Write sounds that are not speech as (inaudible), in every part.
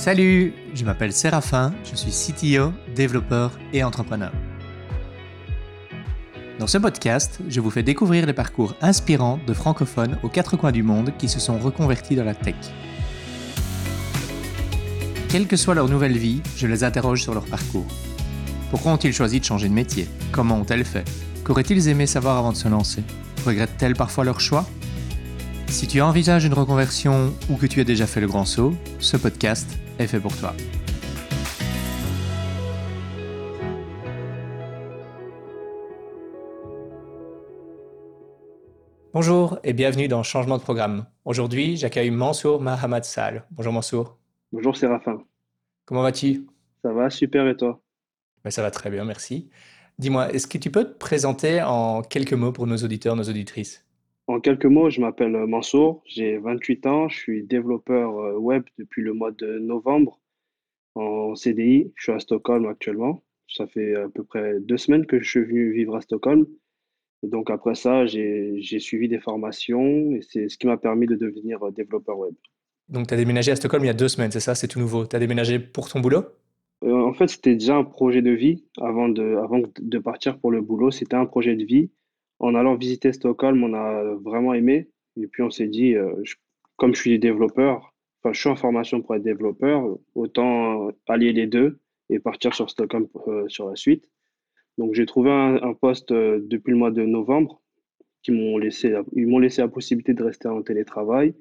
Salut, je m'appelle Séraphin, je suis CTO, développeur et entrepreneur. Dans ce podcast, je vous fais découvrir les parcours inspirants de francophones aux quatre coins du monde qui se sont reconvertis dans la tech. Quelle que soit leur nouvelle vie, je les interroge sur leur parcours. Pourquoi ont-ils choisi de changer de métier? Comment ont-elles fait? Qu'auraient-ils aimé savoir avant de se lancer? Regrettent-elles parfois leur choix? Si tu envisages une reconversion ou que tu as déjà fait le grand saut, ce podcast est fait pour toi. Bonjour et bienvenue dans Changement de programme. Aujourd'hui, j'accueille Mansour Mahamad Sal. Bonjour Mansour. Bonjour Séraphin. Comment vas-tu? Ça va, super et toi? Ben, Ça va très bien, merci. Dis-moi, est-ce que tu peux te présenter en quelques mots pour nos auditeurs, nos auditrices? En quelques mots, je m'appelle Mansour, j'ai 28 ans, je suis développeur euh, web depuis le mois de novembre en CDI. Je suis à Stockholm actuellement. Ça fait à peu près deux semaines que je suis venu vivre à Stockholm. Et donc après ça, j'ai suivi des formations et c'est ce qui m'a permis de devenir euh, développeur web. Donc tu as déménagé à Stockholm il y a deux semaines, c'est ça? C'est tout nouveau. Tu as déménagé pour ton boulot? Euh, En fait, c'était déjà un projet de vie avant de, avant de partir pour le boulot. C'était un projet de vie. En allant visiter Stockholm, on a vraiment aimé. Et puis on s'est dit, euh, comme je suis développeur, enfin je suis en formation pour être développeur, autant allier les deux et partir sur Stockholm sur la suite. Donc j'ai trouvé un, poste euh, depuis le mois de novembre qui m'ont laissé, ils m'ont laissé la possibilité de rester en télétravail.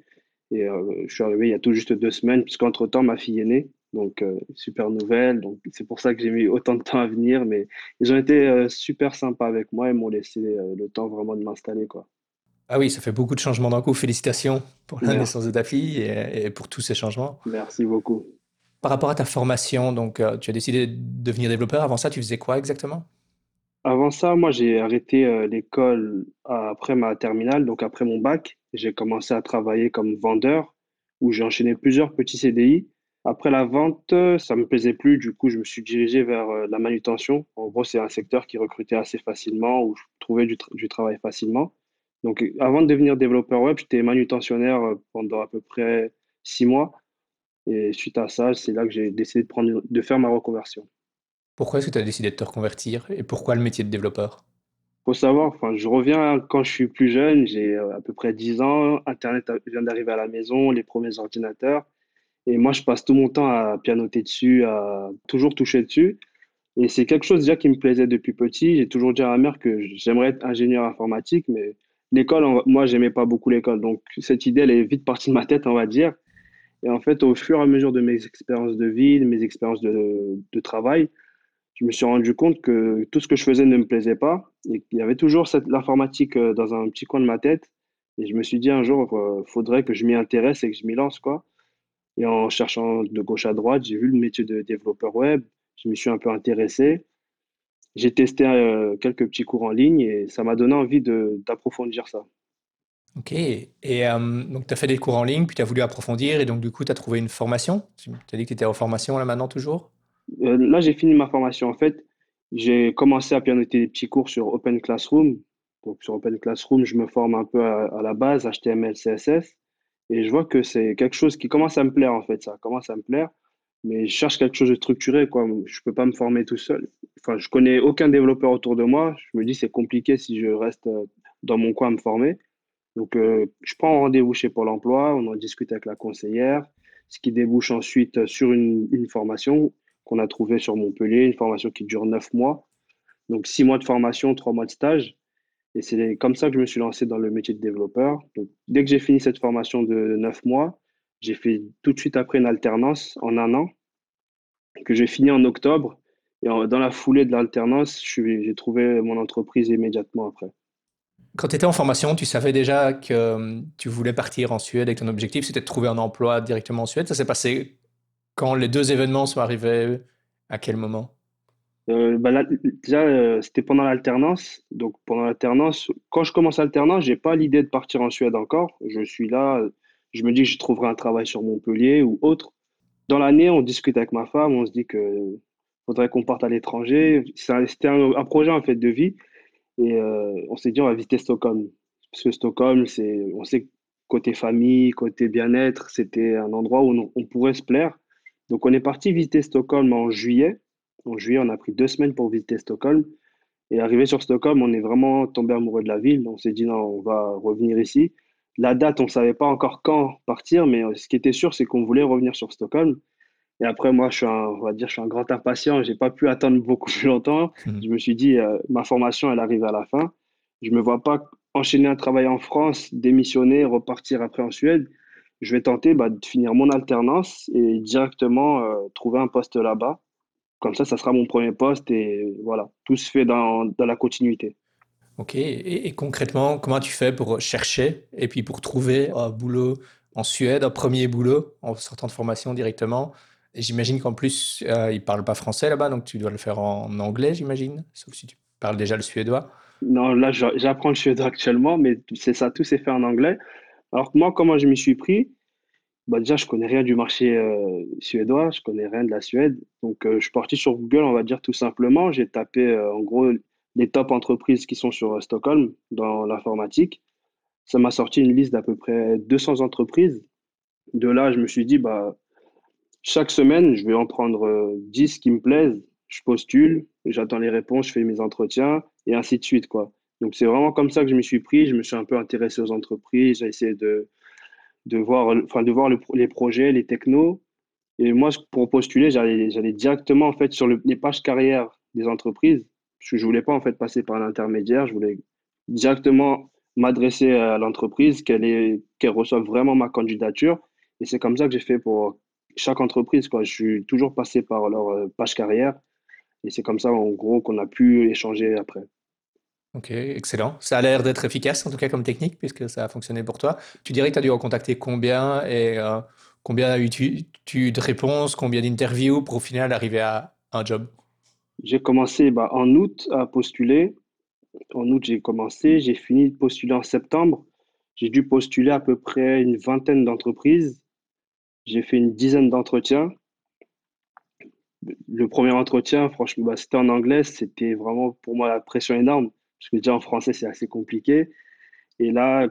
Et euh, je suis arrivé il y a tout juste deux semaines, puisqu'entre temps ma fille est née. Donc euh, super nouvelle. Donc c'est pour ça que j'ai mis autant de temps à venir. Mais ils ont été super sympas avec moi et m'ont laissé le temps vraiment de m'installer quoi. Ah oui, ça fait beaucoup de changements d'un coup. Félicitations pour la naissance de ta fille et, et, pour tous ces changements. Merci beaucoup. Par rapport à ta formation, donc tu as décidé de devenir développeur. Avant ça, tu faisais quoi exactement? Avant ça, moi, j'ai arrêté euh, l'école après ma terminale, donc après mon bac. J'ai commencé à travailler comme vendeur, où j'ai enchaîné plusieurs petits CDI. Après la vente, ça me plaisait plus, du coup, je me suis dirigé vers euh, la manutention. En gros, c'est un secteur qui recrutait assez facilement, où je trouvais du, du travail facilement. Donc, avant de devenir développeur web, j'étais manutentionnaire euh, pendant à peu près six mois. Et suite à ça, c'est là que j'ai décidé de, prendre, de faire ma reconversion. Pourquoi est-ce que tu as décidé de te reconvertir et pourquoi le métier de développeur? Faut savoir, enfin, je reviens quand je suis plus jeune, j'ai euh, à peu près 10 ans, Internet vient d'arriver à la maison, les premiers ordinateurs. Et moi, je passe tout mon temps à pianoter dessus, à toujours toucher dessus. Et c'est quelque chose déjà qui me plaisait depuis petit. J'ai toujours dit à ma mère que j'aimerais être ingénieur informatique, mais l'école, moi, j'aimais pas beaucoup l'école. Donc, cette idée, elle est vite partie de ma tête, on va dire. Et en fait, au fur et à mesure de mes expériences de vie, de mes expériences de, de travail, je me suis rendu compte que tout ce que je faisais ne me plaisait pas et qu'il y avait toujours l'informatique euh, dans un petit coin de ma tête. Et je me suis dit un jour, il euh, faudrait que je m'y intéresse et que je m'y lance. Quoi. Et en cherchant de gauche à droite, j'ai vu le métier de développeur web. Je me suis un peu intéressé. J'ai testé euh, quelques petits cours en ligne et ça m'a donné envie d'approfondir ça. Ok. Et donc, tu as fait des cours en ligne, puis tu as voulu approfondir et donc, du coup, tu as trouvé une formation. Tu as dit que tu étais en formation là maintenant toujours? Euh, là, j'ai fini ma formation. En fait, j'ai commencé à pianoter des petits cours sur Open Classroom. Donc, sur Open Classroom, je me forme un peu à, la base, HTML, CSS. Et je vois que c'est quelque chose qui commence à me plaire, en fait. Ça commence à me plaire. Mais je cherche quelque chose de structuré, quoi. Je peux pas me former tout seul. Enfin, je connais aucun développeur autour de moi. Je me dis, c'est compliqué si je reste euh, dans mon coin à me former. Donc, euh, je prends rendez-vous chez Pôle emploi. On en discute avec la conseillère. Ce qui débouche ensuite sur une, une formation qu'on a trouvé sur Montpellier, une formation qui dure neuf mois. Donc six mois de formation, trois mois de stage. Et c'est comme ça que je me suis lancé dans le métier de développeur. Dès que j'ai fini cette formation de neuf mois, j'ai fait tout de suite après une alternance en un an, que j'ai fini en octobre. Et dans la foulée de l'alternance, j'ai trouvé mon entreprise immédiatement après. Quand tu étais en formation, tu savais déjà que euh, tu voulais partir en Suède et que ton objectif, c'était de trouver un emploi directement en Suède. Ça s'est passé quand les deux événements sont arrivés, à quel moment? Euh, bah déjà, euh, c'était pendant l'alternance. Donc, pendant l'alternance, quand je commence l'alternance, j'ai pas l'idée de partir en Suède encore. Je suis là, je me dis que je trouverai un travail sur Montpellier ou autre. Dans l'année, on discute avec ma femme, on se dit que faudrait qu'on parte à l'étranger. C'était un, projet en fait de vie. Et euh, on s'est dit, on va visiter Stockholm. Parce que Stockholm, on sait côté famille, côté bien-être, c'était un endroit où on pourrait se plaire. Donc, on est parti visiter Stockholm en juillet. En juillet, on a pris deux semaines pour visiter Stockholm. Et arrivé sur Stockholm, on est vraiment tombé amoureux de la ville. On s'est dit, non, on va revenir ici. La date, on ne savait pas encore quand partir, mais ce qui était sûr, c'est qu'on voulait revenir sur Stockholm. Et après, moi, je suis un, on va dire, je suis un grand impatient. J'ai pas pu attendre beaucoup plus longtemps. Mhm. Je me suis dit, euh, ma formation, elle arrive à la fin. Je me vois pas enchaîner un travail en France, démissionner, repartir après en Suède. Je vais tenter bah, de finir mon alternance et directement euh, trouver un poste là-bas. Comme ça, ça sera mon premier poste et voilà, tout se fait dans, dans la continuité. Ok, et, concrètement, comment tu fais pour chercher et puis pour trouver un boulot en Suède, un premier boulot en sortant de formation directement? J'imagine qu'en plus, euh, ils ne parlent pas français là-bas, donc tu dois le faire en anglais, j'imagine, sauf si tu parles déjà le suédois. Non, là, j'apprends le suédois actuellement, mais c'est ça, tout s'est fait en anglais. Alors moi, comment je m'y suis pris? Bah Déjà, je connais rien du marché euh, suédois, je connais rien de la Suède. Donc, euh, je suis parti sur Google, on va dire tout simplement. J'ai tapé, en gros, les top entreprises qui sont sur Stockholm dans l'informatique. Ça m'a sorti une liste d'à peu près 200 entreprises. De là, je me suis dit, bah, chaque semaine, je vais en prendre 10 euh, qui me plaisent, je postule, j'attends les réponses, je fais mes entretiens et ainsi de suite. Quoi. Donc c'est vraiment comme ça que je me suis pris. Je me suis un peu intéressé aux entreprises, j'ai essayé de, de voir, enfin, de voir les projets, les technos. Et moi, pour postuler, j'allais directement en fait sur les pages carrière des entreprises. Je voulais pas en fait passer par un intermédiaire. Je voulais directement m'adresser à l'entreprise, qu'elle qu'elle reçoive vraiment ma candidature. Et c'est comme ça que j'ai fait pour chaque entreprise. Quoi. Je suis toujours passé par leur euh, page carrière et c'est comme ça, en gros, qu'on a pu échanger après. Ok, excellent. Ça a l'air d'être efficace, en tout cas comme technique, puisque ça a fonctionné pour toi. Tu dirais que tu as dû en contacter combien et euh, combien as-tu eu de réponses, combien d'interviews pour au final arriver à un job? J'ai commencé bah, en août à postuler. En août, j'ai commencé. J'ai fini de postuler en septembre. J'ai dû postuler à peu près une vingtaine d'entreprises. J'ai fait une dizaine d'entretiens. Le premier entretien, franchement, bah, c'était en anglais. C'était vraiment pour moi la pression énorme. Parce que déjà en français, c'est assez compliqué. Et là,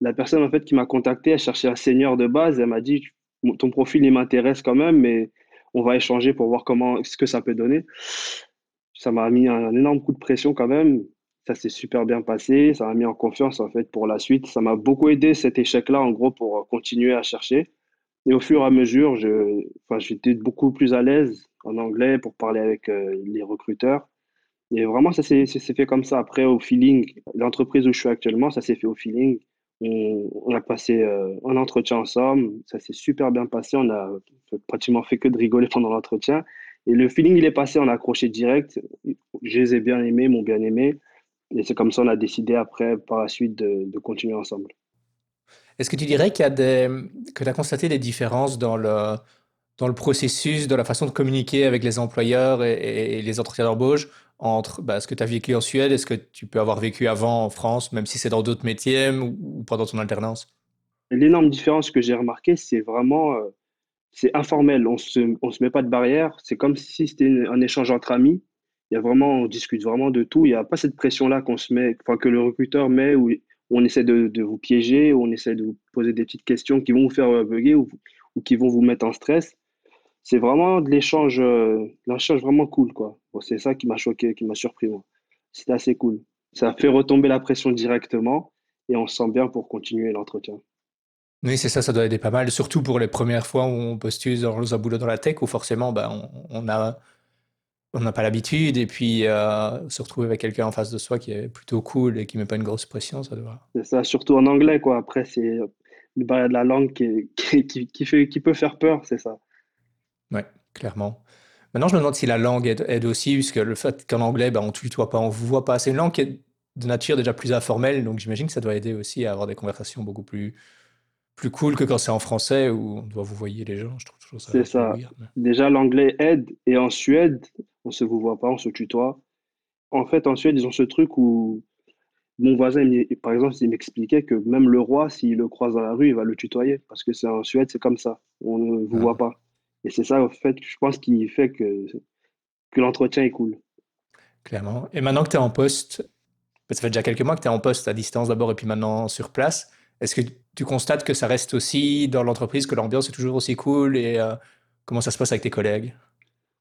la personne en fait qui m'a contacté, elle cherchait un senior de base. Elle m'a dit Ton profil, il m'intéresse quand même, mais on va échanger pour voir comment, ce que ça peut donner. Ça m'a mis un, énorme coup de pression quand même. Ça s'est super bien passé. Ça m'a mis en confiance en fait pour la suite. Ça m'a beaucoup aidé cet échec-là, en gros, pour continuer à chercher. Et au fur et à mesure, j'étais beaucoup plus à l'aise en anglais pour parler avec euh, les recruteurs. Et vraiment, ça s'est, fait comme ça. Après, au feeling, l'entreprise où je suis actuellement, ça s'est fait au feeling. On, a passé euh, un entretien ensemble. Ça s'est super bien passé. On a pratiquement fait que de rigoler pendant l'entretien. Et le feeling, il est passé. On a accroché direct. Je les ai bien aimés, m'ont bien aimé. Et c'est comme ça, on a décidé après, par la suite, de continuer ensemble. Est-ce que tu dirais qu'il y a des, que tu as constaté des différences dans le, dans le processus, dans la façon de communiquer avec les employeurs et, les entretiens d'embauche entre bah, ce que tu as vécu en Suède et ce que tu peux avoir vécu avant en France, même si c'est dans d'autres métiers ou, pendant ton alternance? L'énorme différence que j'ai remarqué, c'est vraiment euh, c'est informel. On se, on se met pas de barrière. C'est comme si c'était un échange entre amis. Il y a vraiment, on discute vraiment de tout. Il n'y a pas cette pression-là qu'on se met, enfin, que le recruteur met où on essaie de, vous piéger, on essaie de vous poser des petites questions qui vont vous faire euh, bugger ou, qui vont vous mettre en stress. C'est vraiment de l'échange, euh, l'échange vraiment cool, quoi. c'est ça qui m'a choqué, qui m'a surpris, C'était assez cool. Ça fait retomber la pression directement et on se sent bien pour continuer l'entretien. Oui, c'est ça, ça doit aider pas mal, surtout pour les premières fois où on postule dans un boulot dans la tech, où forcément, bah, on a on n'a pas l'habitude et puis euh, se retrouver avec quelqu'un en face de soi qui est plutôt cool et qui met pas une grosse pression, ça doit. C'est ça, surtout en anglais quoi. Après c'est le barrière de la langue (laughs) qui, qui, fait, qui peut faire peur, c'est ça. Ouais, clairement. Maintenant, je me demande si la langue aide, aussi, puisque le fait qu'en anglais, ben, on tutoie pas, on vous voit pas. C'est une langue qui est de nature déjà plus informelle, donc j'imagine que ça doit aider aussi à avoir des conversations beaucoup plus plus cool que quand c'est en français où on doit vous voyer les gens. Je trouve, ça. C'est ça. Déjà, l'anglais aide, et en Suède, on se vous voit pas, on se tutoie. En fait, en Suède, ils ont ce truc où mon voisin, par exemple, il m'expliquait que même le roi, s'il le croise dans la rue, il va le tutoyer, parce que c'est en Suède, c'est comme ça. On ne vous ah. voit pas. Et c'est ça, en fait, je pense, qui fait que, que l'entretien est cool. Clairement. Et maintenant que tu es en poste, ça fait déjà quelques mois que tu es en poste à distance d'abord et puis maintenant sur place. Est-ce que tu constates que ça reste aussi dans l'entreprise, que l'ambiance est toujours aussi cool et euh, Comment ça se passe avec tes collègues?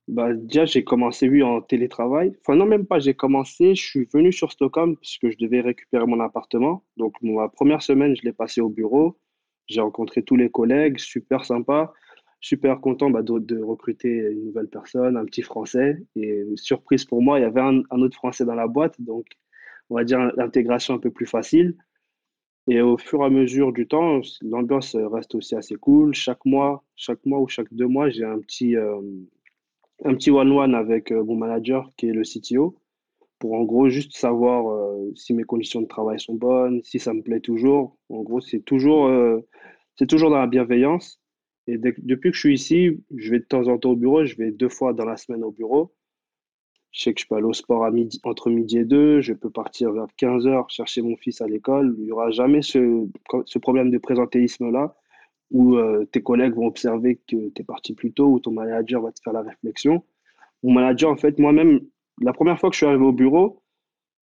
Bah, déjà, j'ai commencé, oui, en télétravail. Enfin, non, même pas, j'ai commencé, je suis venu sur Stockholm puisque je devais récupérer mon appartement. Donc, ma première semaine, je l'ai passé au bureau. J'ai rencontré tous les collègues, super sympa, super content bah, de, recruter une nouvelle personne, un petit Français. Et surprise pour moi, il y avait un, un autre Français dans la boîte, donc on va dire l'intégration un peu plus facile. Et au fur et à mesure du temps, l'ambiance reste aussi assez cool. Chaque mois, chaque mois ou chaque deux mois, j'ai un petit, euh, un petit one-one avec euh, mon manager qui est le CTO pour en gros juste savoir euh, si mes conditions de travail sont bonnes, si ça me plaît toujours. En gros, c'est toujours, euh, c'est toujours dans la bienveillance. Et depuis que je suis ici, je vais de temps en temps au bureau, je vais deux fois dans la semaine au bureau. Je sais que je peux aller au sport à midi, entre midi et deux, je peux partir vers 15 heures chercher mon fils à l'école. Il n'y aura jamais ce, ce problème de présentéisme-là où euh, tes collègues vont observer que tu es parti plus tôt ou ton manager va te faire la réflexion. Mon manager, en fait, moi-même, la première fois que je suis arrivé au bureau,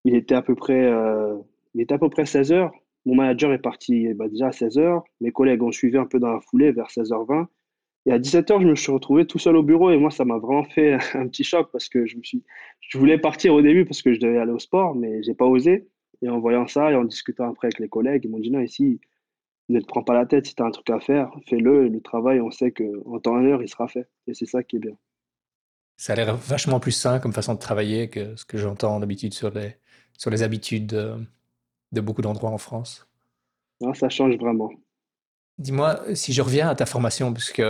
il était à peu près, euh, il était à peu près 16 heures. Mon manager est parti bah, déjà à 16 heures. Mes collègues ont suivi un peu dans la foulée vers 16h20. Et à 17 heures, je me suis retrouvé tout seul au bureau et moi, ça m'a vraiment fait (laughs) un petit choc parce que je voulais partir au début parce que je devais aller au sport, mais j'ai pas osé. Et en voyant ça et en discutant après avec les collègues, ils m'ont dit non, ici, ne te prends pas la tête. Si tu as un truc à faire, fais-le. Le travail, on sait qu'en temps et heure, il sera fait. Et c'est ça qui est bien. Ça a l'air vachement plus sain comme façon de travailler que ce que j'entends d'habitude sur les, sur les habitudes de, beaucoup d'endroits en France? Non, ça change vraiment. Dis-moi, si je reviens à ta formation, puisque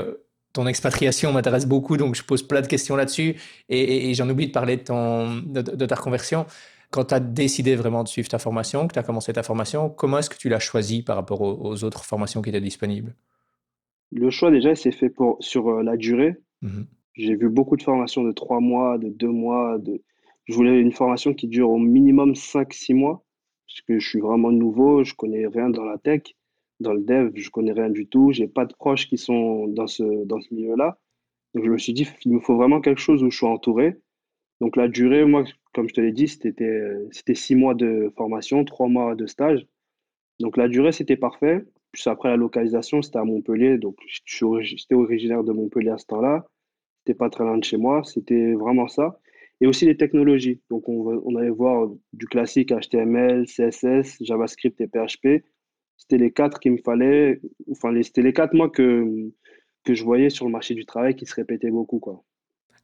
ton expatriation m'intéresse beaucoup, donc je pose plein de questions là-dessus, et, et- et j'en oublie de parler de, ton, de, de ta reconversion. Quand tu as décidé vraiment de suivre ta formation, que tu as commencé ta formation, comment est-ce que tu l'as choisi par rapport aux, aux autres formations qui étaient disponibles? Le choix, déjà, c'est fait pour, sur euh, la durée. Mhm. J'ai vu beaucoup de formations de trois mois, de deux mois. De... Je voulais une formation qui dure au minimum cinq, six mois, parce que je suis vraiment nouveau, je connais rien dans la tech, dans le dev, je connais rien du tout. J'ai pas de proches qui sont dans ce, dans ce milieu-là. Donc je me suis dit, il me faut vraiment quelque chose où je suis entouré. Donc la durée, moi, comme je te l'ai dit, c'était, six mois de formation, trois mois de stage. Donc la durée, c'était parfait. Puis après la localisation, c'était à Montpellier. Donc j'étais originaire de Montpellier à ce temps-là. C'était pas très loin de chez moi. C'était vraiment ça. Et aussi les technologies. Donc on, allait voir du classique HTML, CSS, JavaScript et PHP. C'était les quatre qu'il me fallait. Enfin, c'était les quatre mois que, que je voyais sur le marché du travail qui se répétaient beaucoup, quoi.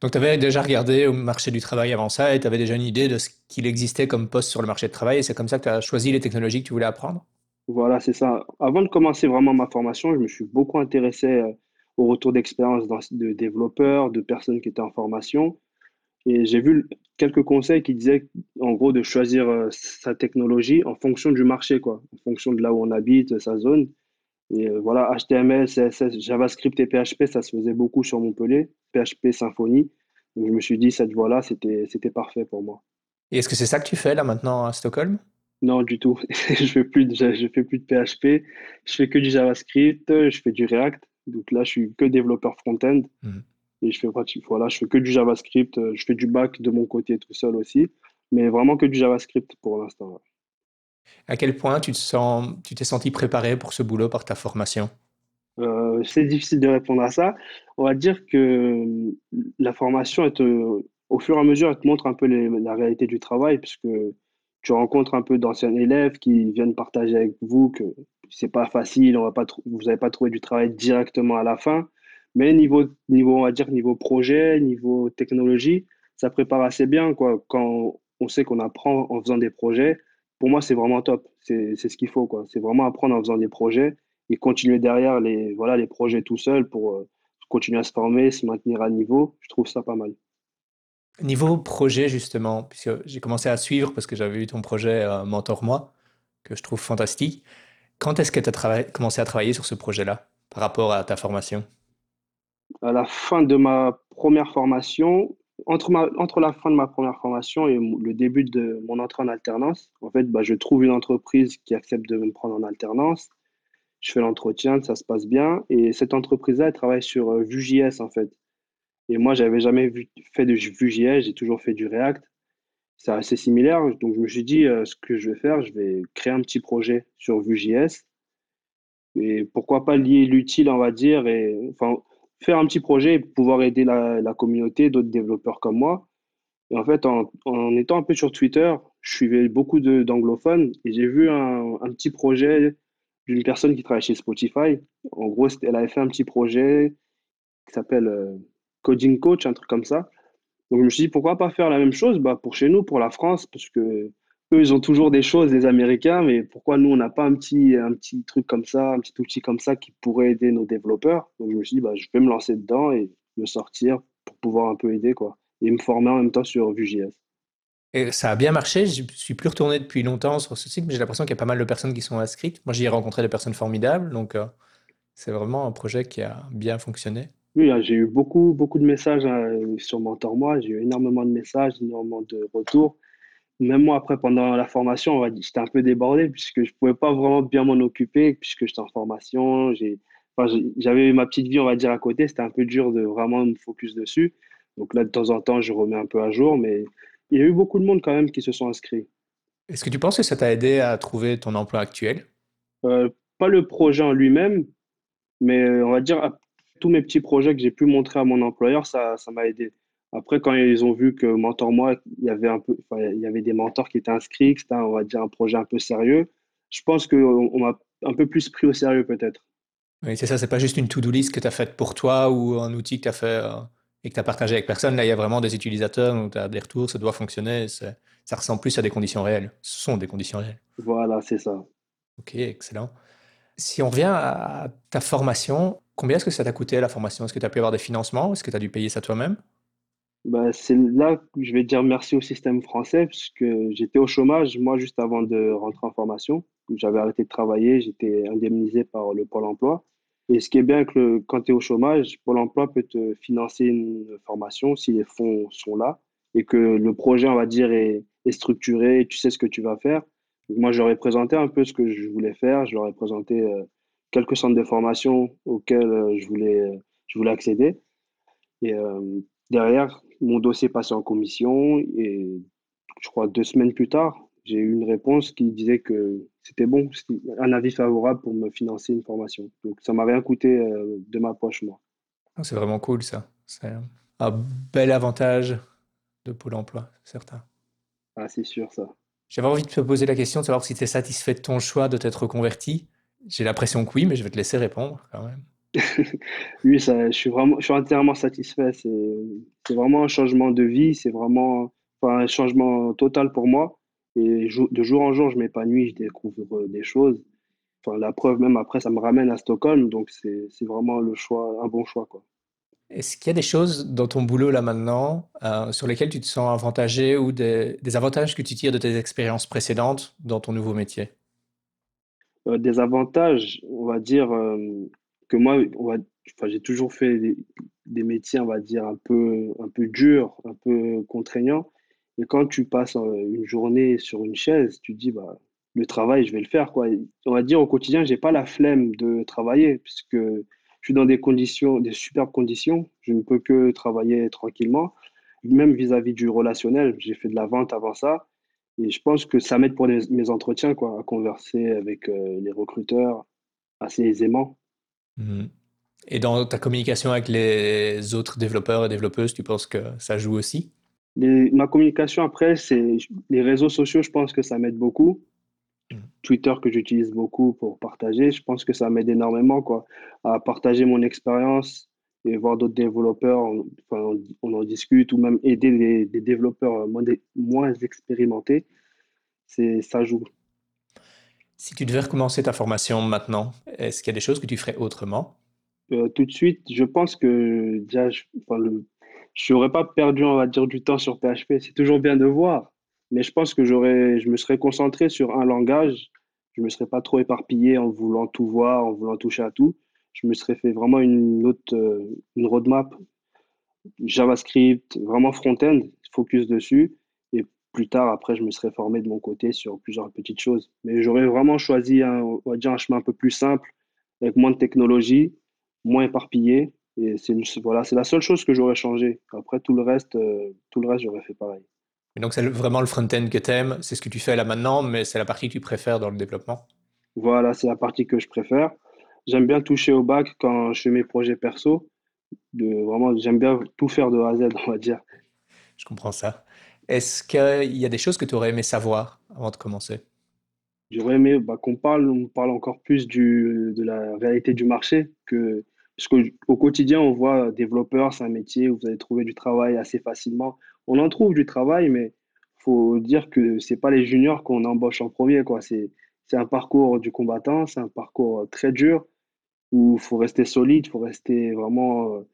Donc tu avais déjà regardé au marché du travail avant ça, et tu avais déjà une idée de ce qu'il existait comme poste sur le marché du travail, et c'est comme ça que tu as choisi les technologies que tu voulais apprendre? Voilà, c'est ça. Avant de commencer vraiment ma formation, je me suis beaucoup intéressé euh, au retour d'expérience de développeurs, de personnes qui étaient en formation. Et j'ai vu quelques conseils qui disaient, en gros, de choisir euh, sa technologie en fonction du marché, quoi, en fonction de là où on habite, sa zone. Et euh, voilà, HTML, CSS, JavaScript et PHP, ça se faisait beaucoup sur Montpellier, PHP Symfony. Donc je me suis dit, cette voie-là, c'était, parfait pour moi. Et est-ce que c'est ça que tu fais là maintenant à Stockholm? Non, du tout. (laughs) Je fais plus de, je je fais plus de PHP. Je fais que du JavaScript. Je fais du React. Donc là, je suis que développeur front-end Mhm. Et je fais. Voilà, je fais que du JavaScript. Je fais du back de mon côté tout seul aussi, mais vraiment que du JavaScript pour l'instant. À quel point tu te sens, tu t'es senti préparé pour ce boulot par ta formation? Euh, c'est difficile de répondre à ça. On va dire que euh, la formation, au fur et à mesure, elle te montre un peu les- la réalité du travail, puisque tu rencontres un peu d'anciens élèves qui viennent partager avec vous que c'est pas facile, on va pas vous n'avez pas trouvé du travail directement à la fin. Mais niveau, niveau, on va dire, niveau projet, niveau technologie, ça prépare assez bien, quoi. Quand on sait qu'on apprend en faisant des projets, pour moi, c'est vraiment top. C'est, ce qu'il faut. C'est vraiment apprendre en faisant des projets et continuer derrière les, voilà, les projets tout seul pour euh, continuer à se former, se maintenir à niveau. Je trouve ça pas mal. Niveau projet, justement, puisque j'ai commencé à suivre parce que j'avais vu ton projet euh, Mentor-moi, que je trouve fantastique. Quand est-ce que tu as commencé à travailler sur ce projet-là par rapport à ta formation? À la fin de ma première formation, entre, ma, entre la fin de ma première formation et le début de mon entrée en alternance, en fait, bah, je trouve une entreprise qui accepte de me prendre en alternance. Je fais l'entretien, ça se passe bien. Et cette entreprise-là, elle travaille sur euh, Vue.js, en fait. Et moi, j'avais jamais vu, fait de Vue.js, j'ai toujours fait du React. C'est assez similaire. Donc, je me suis dit, euh, ce que je vais faire, je vais créer un petit projet sur Vue.js. Et pourquoi pas lier l'utile, on va dire, et enfin, faire un petit projet et pouvoir aider la, communauté, d'autres développeurs comme moi. Et en fait, en, étant un peu sur Twitter, je suivais beaucoup d'anglophones et j'ai vu un, petit projet d'une personne qui travaille chez Spotify. En gros, elle avait fait un petit projet qui s'appelle euh, Coding Coach, un truc comme ça. Donc je me suis dit, pourquoi pas faire la même chose bah, pour chez nous, pour la France, parce que eux, ils ont toujours des choses, les Américains, mais pourquoi nous, on n'a pas un petit, un petit truc comme ça, un petit outil comme ça qui pourrait aider nos développeurs? Donc je me suis dit, bah, je vais me lancer dedans et me sortir pour pouvoir un peu aider, quoi. Et me former en même temps sur Vue.js. Et ça a bien marché. Je suis plus retourné depuis longtemps sur ce site, mais j'ai l'impression qu'il y a pas mal de personnes qui sont inscrites. Moi, j'y ai rencontré des personnes formidables, donc euh, c'est vraiment un projet qui a bien fonctionné. Oui, hein, j'ai eu beaucoup, beaucoup de messages hein, sur Mentor-moi. J'ai eu énormément de messages, énormément de retours. Même moi, après, pendant la formation, j'étais un peu débordé puisque je pouvais pas vraiment bien m'en occuper puisque j'étais en formation. J'ai, enfin, j'avais ma petite vie, on va dire, à côté. C'était un peu dur de vraiment me focus dessus. Donc là, de temps en temps, je remets un peu à jour. Mais il y a eu beaucoup de monde quand même qui se sont inscrits. Est-ce que tu penses que ça t'a aidé à trouver ton emploi actuel? Euh, pas le projet en lui-même, mais on va dire tous mes petits projets que j'ai pu montrer à mon employeur, ça, ça m'a aidé. Après, quand ils ont vu que Mentor Moi, il y avait un peu, il y avait des mentors qui étaient inscrits, que c'était, on va dire, un projet un peu sérieux, je pense qu'on on m'a un peu plus pris au sérieux peut-être. Oui, c'est ça, c'est pas juste une to-do list que tu as faite pour toi ou un outil que tu as fait euh, et que tu as partagé avec personne. Là, il y a vraiment des utilisateurs, tu as des retours, ça doit fonctionner. Ça ressemble plus à des conditions réelles. Ce sont des conditions réelles. Voilà, c'est ça. Ok, excellent. Si on revient à ta formation, combien est-ce que ça t'a coûté la formation? Est-ce que tu as pu avoir des financements? Est-ce que tu as dû payer ça toi-même? Bah, c'est là que je vais dire merci au système français, puisque j'étais au chômage, moi, juste avant de rentrer en formation. J'avais arrêté de travailler, j'étais indemnisé par le Pôle emploi. Et ce qui est bien, que quand tu es au chômage, Pôle emploi peut te financer une formation si les fonds sont là et que le projet, on va dire, est, structuré tu sais ce que tu vas faire. Moi, j'aurais présenté un peu ce que je voulais faire. Je leur ai présenté euh, quelques centres de formation auxquels euh, je voulais, je voulais accéder. Et euh, derrière, mon dossier passé en commission et je crois deux semaines plus tard, j'ai eu une réponse qui disait que c'était bon, c'était un avis favorable pour me financer une formation. Donc ça m'a rien coûté euh, de ma poche, moi. Ah, C'est vraiment cool ça. C'est un bel avantage de Pôle emploi, c'est certain. Ah, c'est sûr, ça. J'avais envie de te poser la question de savoir si tu es satisfait de ton choix de t'être reconverti. J'ai l'impression que oui, mais je vais te laisser répondre quand même. (laughs) Oui, ça, je suis vraiment, je suis entièrement satisfait. C'est, c'est vraiment un changement de vie, c'est vraiment enfin, un changement total pour moi. Et de jour en jour, je m'épanouis, je découvre euh, des choses. Enfin, la preuve, même après, ça me ramène à Stockholm, donc c'est, c'est vraiment le choix, un bon choix, quoi. Est-ce qu'il y a des choses dans ton boulot là maintenant euh, sur lesquelles tu te sens avantagé ou des, des avantages que tu tires de tes expériences précédentes dans ton nouveau métier? Euh, des avantages, on va dire euh, que moi, j'ai toujours fait des, métiers, on va dire, un peu, un peu durs, un peu contraignants. Et quand tu passes euh, une journée sur une chaise, tu te dis, bah, le travail, je vais le faire, quoi. On va dire, au quotidien, j'ai pas la flemme de travailler, puisque je suis dans des conditions, des superbes conditions. Je ne peux que travailler tranquillement. Même vis-à-vis du relationnel, j'ai fait de la vente avant ça. Et je pense que ça m'aide pour mes entretiens, quoi, à converser avec euh, les recruteurs assez aisément. Mhm. Et dans ta communication avec les autres développeurs et développeuses, tu penses que ça joue aussi? Les- ma communication après, c'est les réseaux sociaux, je pense que ça m'aide beaucoup. Mhm. Twitter que j'utilise beaucoup pour partager, je pense que ça m'aide énormément, quoi, à partager mon expérience et voir d'autres développeurs, on, enfin, on, on en discute, ou même aider des, des développeurs moins, moins expérimentés, c'est, ça joue. Si tu devais recommencer ta formation maintenant, est-ce qu'il y a des choses que tu ferais autrement? Euh, tout de suite, je pense que déjà, je, n'aurais pas perdu, on va dire, du temps sur PHP. C'est toujours bien de voir, mais je pense que je me serais concentré sur un langage. Je me serais pas trop éparpillé en voulant tout voir, en voulant toucher à tout. Je me serais fait vraiment une autre, euh, une roadmap JavaScript, vraiment front-end, focus dessus. Plus tard, après, je me serais formé de mon côté sur plusieurs petites choses. Mais j'aurais vraiment choisi un, on va dire un chemin un peu plus simple, avec moins de technologie, moins éparpillé. Et c'est voilà, c'est la seule chose que j'aurais changé. Après, tout le reste, euh, tout le reste, j'aurais fait pareil. Et donc c'est vraiment le front-end que tu aimes, c'est ce que tu fais là maintenant, mais c'est la partie que tu préfères dans le développement? Voilà, c'est la partie que je préfère. J'aime bien toucher au bac quand je fais mes projets perso, De, vraiment, j'aime bien tout faire de A à Z, on va dire. Je comprends ça. Est-ce qu'il y a des choses que tu aurais aimé savoir avant de commencer? J'aurais aimé bah, qu'on parle, encore plus de la réalité du marché que parce qu'au quotidien, on voit développeur, c'est un métier où vous allez trouver du travail assez facilement. On en trouve du travail, mais faut dire que c'est pas les juniors qu'on embauche en premier, quoi. C'est, c'est un parcours du combattant, c'est un parcours très dur où il faut rester solide, il faut rester vraiment, euh,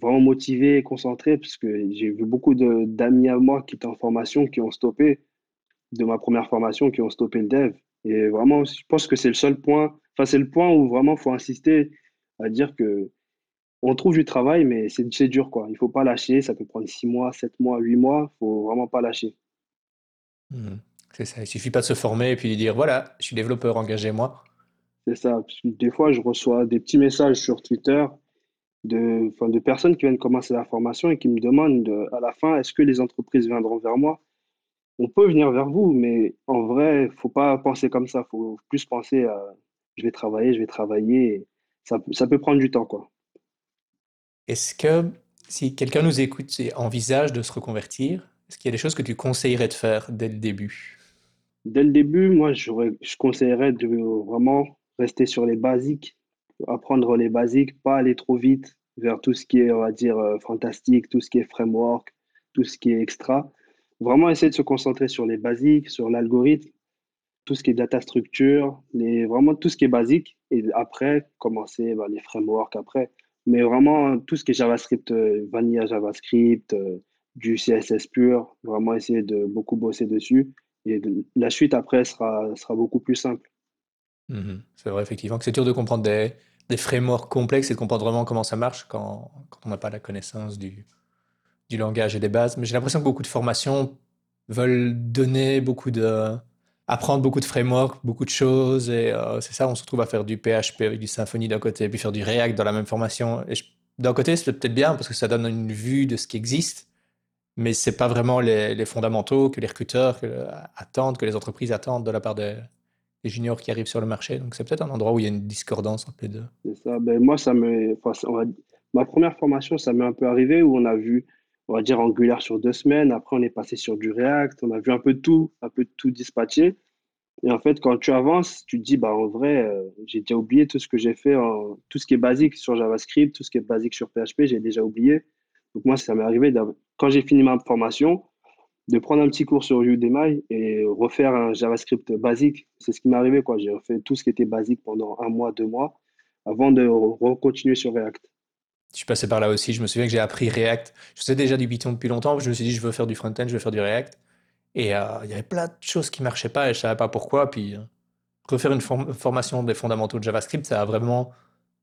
vraiment motivé et concentré, parce que j'ai vu beaucoup d'amis à moi qui étaient en formation, qui ont stoppé de ma première formation, qui ont stoppé le dev. Et vraiment, je pense que c'est le seul point, enfin, c'est le point où vraiment il faut insister à dire que on trouve du travail, mais c'est, dur, quoi. Il faut pas lâcher, ça peut prendre six mois, sept mois, huit mois, il faut vraiment pas lâcher. Mhm. C'est ça. Il suffit pas de se former et puis de dire voilà, je suis développeur, engagez-moi. C'est ça. Parce que des fois, je reçois des petits messages sur Twitter de, de personnes qui viennent commencer la formation et qui me demandent euh, à la fin, est-ce que les entreprises viendront vers moi? On peut venir vers vous, mais en vrai, faut pas penser comme ça. Faut plus penser à je vais travailler, je vais travailler. ça, ça peut prendre du temps, quoi. Est-ce que si quelqu'un nous écoute et envisage de se reconvertir, est-ce qu'il y a des choses que tu conseillerais de faire dès le début? Dès le début, moi, j'aurais, je conseillerais de vraiment rester sur les basiques, apprendre les basiques, pas aller trop vite vers tout ce qui est, on va dire, euh, fantastique, tout ce qui est framework, tout ce qui est extra. Vraiment essayer de se concentrer sur les basiques, sur l'algorithme, tout ce qui est data structure, vraiment tout ce qui est basique. Et après, commencer bah, les frameworks après. Mais vraiment, tout ce qui est JavaScript, euh, vanilla JavaScript, euh, du CSS pur, vraiment essayer de beaucoup bosser dessus. Et la suite après sera, sera beaucoup plus simple. Mhm. C'est vrai, effectivement, que c'est dur de comprendre des, des frameworks complexes et de comprendre vraiment comment ça marche quand, quand on n'a pas la connaissance du, du langage et des bases. Mais j'ai l'impression que beaucoup de formations veulent donner beaucoup de, apprendre beaucoup de frameworks, beaucoup de choses. Et euh, c'est ça, on se retrouve à faire du PHP avec du Symfony d'un côté, puis faire du React dans la même formation. D'un côté, c'est peut-être bien parce que ça donne une vue de ce qui existe, mais c'est pas vraiment les, les fondamentaux que les recruteurs attendent, que les entreprises attendent de la part des, des juniors qui arrivent sur le marché. Donc c'est peut-être un endroit où il y a une discordance entre les deux. C'est ça. Ben, moi, ça enfin, va- ma première formation, ça m'est un peu arrivé où on a vu, on va dire, Angular sur deux semaines. Après, on est passé sur du React. On a vu un peu tout, un peu tout dispatché. Et en fait, quand tu avances, tu te dis, bah, en vrai, euh, j'ai déjà oublié tout ce que j'ai fait, en, tout ce qui est basique sur JavaScript, tout ce qui est basique sur PHP, j'ai déjà oublié. Donc moi, ça m'est arrivé, quand j'ai fini ma formation, de prendre un petit cours sur Udemy et refaire un JavaScript basique. C'est ce qui m'est arrivé. J'ai refait tout ce qui était basique pendant un mois, deux mois, avant de recontinuer sur React. Je suis passé par là aussi. Je me souviens que j'ai appris React. Je faisais déjà du Python depuis longtemps. Je me suis dit, je veux faire du front-end, je veux faire du React. Et euh, il y avait plein de choses qui marchaient pas et je savais pas pourquoi. Puis euh, refaire une form- formation des fondamentaux de JavaScript, ça a vraiment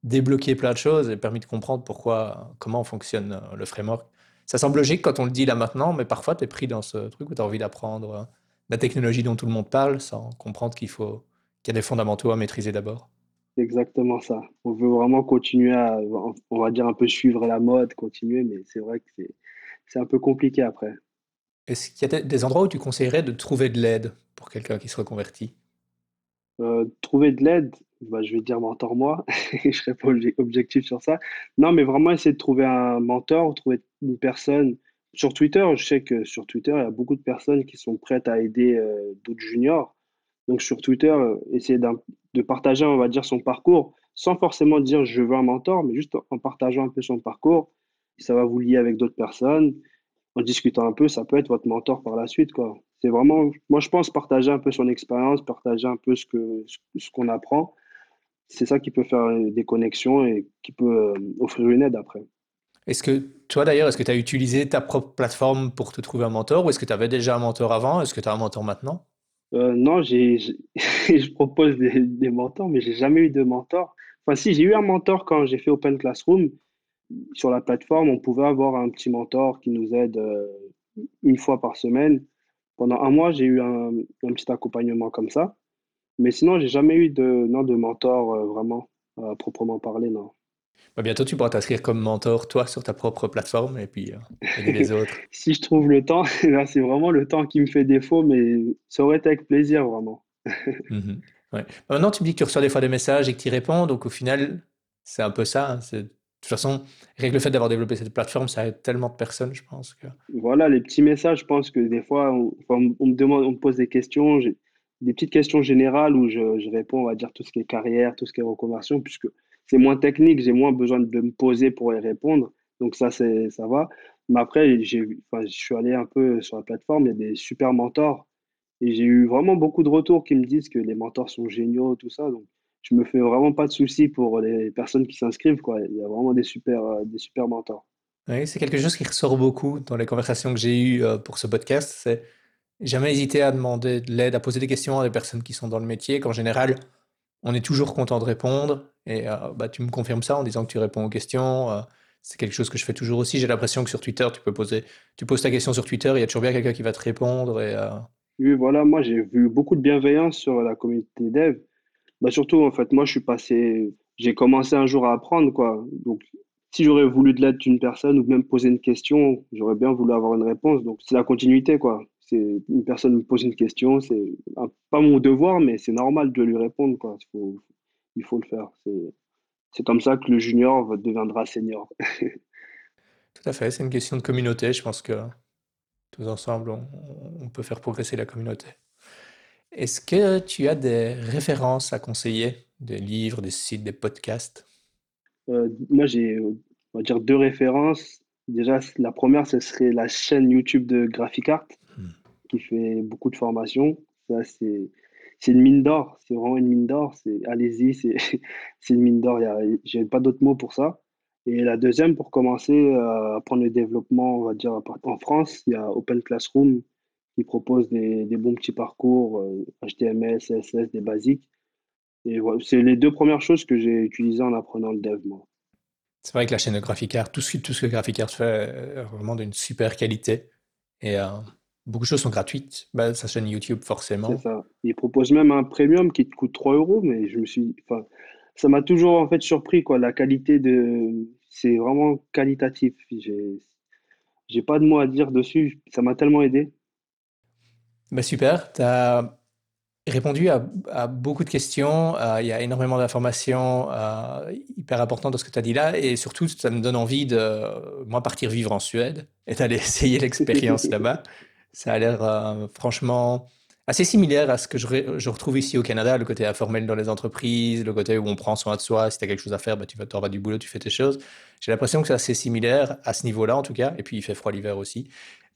débloqué plein de choses et permis de comprendre pourquoi, comment fonctionne euh, le framework. Ça semble logique quand on le dit là maintenant, mais parfois tu es pris dans ce truc où tu as envie d'apprendre euh, la technologie dont tout le monde parle sans comprendre qu'il faut qu'il y a des fondamentaux à maîtriser d'abord. C'est exactement ça. On veut vraiment continuer à, on va dire un peu suivre la mode, continuer, mais c'est vrai que c'est, c'est un peu compliqué après. Est-ce qu'il y a des des endroits où tu conseillerais de trouver de l'aide pour quelqu'un qui se reconvertit? Euh, trouver de l'aide, bah, je vais dire mentor-moi, (laughs) je serai pas obje- objectif sur ça. Non, mais vraiment essayer de trouver un mentor, trouver une personne. Sur Twitter, je sais que sur Twitter, il y a beaucoup de personnes qui sont prêtes à aider euh, d'autres juniors. Donc sur Twitter, euh, essayer de partager, on va dire, son parcours, sans forcément dire je veux un mentor, mais juste en partageant un peu son parcours. Ça va vous lier avec d'autres personnes en discutant un peu, ça peut être votre mentor par la suite. C'est vraiment, moi, je pense partager un peu son expérience, partager un peu ce ce ce qu'on apprend. C'est ça qui peut faire des connexions et qui peut euh, offrir une aide après. Est-ce que toi d'ailleurs, est-ce que tu as utilisé ta propre plateforme pour te trouver un mentor ou est-ce que tu avais déjà un mentor avant? Est-ce que tu as un mentor maintenant? Euh, non, j'ai, j'ai- (laughs) je propose des, des mentors, mais j'ai jamais eu de mentor. Enfin, si, j'ai eu un mentor quand j'ai fait Open Classroom. Sur la plateforme, on pouvait avoir un petit mentor qui nous aide euh, une fois par semaine. Pendant un mois, j'ai eu un, un petit accompagnement comme ça. Mais sinon, j'ai jamais eu de, non, de mentor euh, vraiment, à proprement parler, non. Bah, bientôt, tu pourras t'inscrire comme mentor, toi, sur ta propre plateforme et puis euh, aider les (laughs) autres. Si je trouve le temps, (laughs) là, c'est vraiment le temps qui me fait défaut, mais ça aurait été avec plaisir, vraiment. (laughs) Mhm. Ouais. Bah, Maintenant, tu me dis que tu reçois des fois des messages et que tu y réponds, donc au final, c'est un peu ça. hein, c'est toute façon, rien que le fait d'avoir développé cette plateforme, ça aide tellement de personnes, je pense que. Voilà, les petits messages, je pense que des fois, on, on me demande, on me pose des questions, des petites questions générales où je, je, réponds, on va dire, tout ce qui est carrière, tout ce qui est reconversion, puisque c'est moins technique, j'ai moins besoin de me poser pour y répondre. Donc ça, ça va. Mais après, je suis allé un peu sur la plateforme, il y a des super mentors. Et j'ai eu vraiment beaucoup de retours qui me disent que les mentors sont géniaux, tout ça. Donc, je me fais vraiment pas de soucis pour les personnes qui s'inscrivent. Il y a vraiment des super, euh, des super mentors. Oui, c'est quelque chose qui ressort beaucoup dans les conversations que j'ai eues euh, pour ce podcast. C'est jamais hésiter à demander de l'aide, à poser des questions à des personnes qui sont dans le métier, qu'en général, on est toujours content de répondre. Et euh, bah, tu me confirmes ça en disant que tu réponds aux questions. c'est quelque chose que je fais toujours aussi. J'ai l'impression que sur Twitter, tu peux poser, tu poses ta question sur Twitter, il y a toujours bien quelqu'un qui va te répondre. Et, Oui, voilà, moi j'ai vu beaucoup de bienveillance sur la communauté dev. Bah surtout, en fait, moi, je suis passé, j'ai commencé un jour à apprendre, quoi. Donc, si j'aurais voulu de l'aide d'une personne ou même poser une question, j'aurais bien voulu avoir une réponse. Donc, c'est la continuité, quoi. C'est une personne me pose une question, c'est pas mon devoir, mais c'est normal de lui répondre, quoi. Il faut, il faut le faire. C'est comme ça que le junior deviendra senior. (laughs) Tout à fait, c'est une question de communauté. Je pense que tous ensemble, on, on peut faire progresser la communauté. Est-ce que tu as des références à conseiller, des livres, des sites, des podcasts? Euh, Moi, j'ai, on va dire, deux références. Déjà, la première, ce serait la chaîne YouTube de Graphicart, hmm. Qui fait beaucoup de formations. Ça, c'est, une mine d'or. C'est vraiment une mine d'or. Allez-y, (laughs) c'est, une mine d'or. Je n'ai pas d'autres mots pour ça. Et la deuxième, pour commencer euh, à apprendre le développement, on va dire, en France, il y a Open Classroom qui propose des, des bons petits parcours HTML, euh, CSS, des basiques. Et voilà, c'est les deux premières choses que j'ai utilisées en apprenant le dev, moi. C'est vrai que la chaîne de Graphicart, tout ce, que Graphicart fait est vraiment d'une super qualité. Et euh, beaucoup de choses sont gratuites. Bah, sa chaîne YouTube, forcément. C'est ça. Il propose même un premium qui te coûte 3 euros, mais je me suis. Enfin, ça m'a toujours en fait surpris, quoi. La qualité de. C'est vraiment qualitatif. J'ai, j'ai pas de mots à dire dessus. Ça m'a tellement aidé. Bah super, tu as répondu à, beaucoup de questions. Euh, il y a énormément d'informations euh, hyper importantes dans ce que tu as dit là. Et surtout, ça me donne envie de, moi, partir vivre en Suède et d'aller (laughs) essayer l'expérience là-bas. (laughs) Ça a l'air euh, franchement assez similaire à ce que je, je, retrouve ici au Canada, le côté informel dans les entreprises, le côté où on prend soin de soi. Si tu as quelque chose à faire, bah, tu vas, du boulot, tu fais tes choses. J'ai l'impression que c'est assez similaire à ce niveau-là, en tout cas. Et puis, il fait froid l'hiver aussi.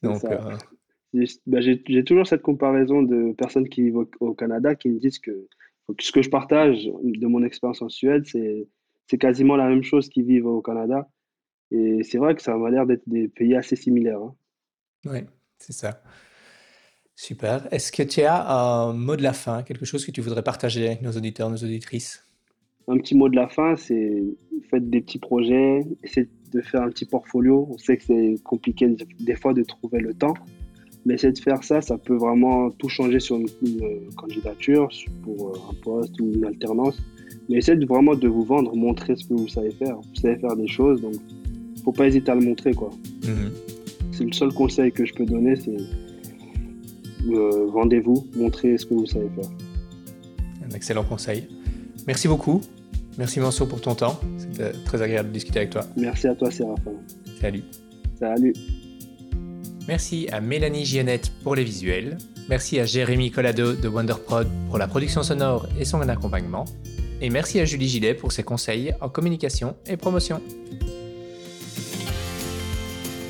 Donc, bah, j'ai toujours cette comparaison de personnes qui vivent au, Canada qui me disent que, ce que je partage de mon expérience en Suède, c'est quasiment la même chose qu'ils vivent au Canada. Et c'est vrai que ça m'a l'air d'être des pays assez similaires. Hein. Oui, c'est ça. Super. Est-ce que tu as un mot de la fin, quelque chose que tu voudrais partager avec nos auditeurs, nos auditrices? Un petit mot de la fin, c'est faites des petits projets, essayez de faire un petit portfolio. On sait que c'est compliqué des fois de trouver le temps. Mais essayer de faire ça, ça peut vraiment tout changer sur une, candidature, pour euh, un poste ou une alternance. Mais essayez vraiment de vous vendre, montrer ce que vous savez faire. Vous savez faire des choses, donc faut pas hésiter à le montrer. quoi. Mhm. C'est le seul conseil que je peux donner, c'est euh, vendez-vous, montrez ce que vous savez faire. Un excellent conseil. Merci beaucoup. Merci Mansour pour ton temps. C'était très agréable de discuter avec toi. Merci à toi Séraphin. Salut. Salut. Merci à Mélanie Giannette pour les visuels. Merci à Jérémy Collado de WonderProd pour la production sonore et son accompagnement. Et merci à Julie Gillet pour ses conseils en communication et promotion.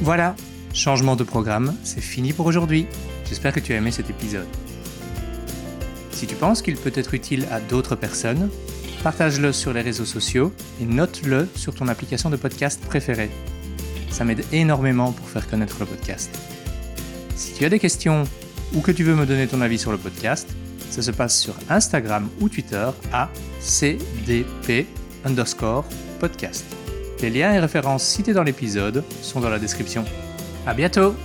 Voilà, changement de programme, c'est fini pour aujourd'hui. J'espère que tu as aimé cet épisode. Si tu penses qu'il peut être utile à d'autres personnes, partage-le sur les réseaux sociaux et note-le sur ton application de podcast préférée. Ça m'aide énormément pour faire connaître le podcast. Si tu as des questions ou que tu veux me donner ton avis sur le podcast, ça se passe sur Instagram ou Twitter à cdp underscore podcast. Les liens et références cités dans l'épisode sont dans la description. À bientôt!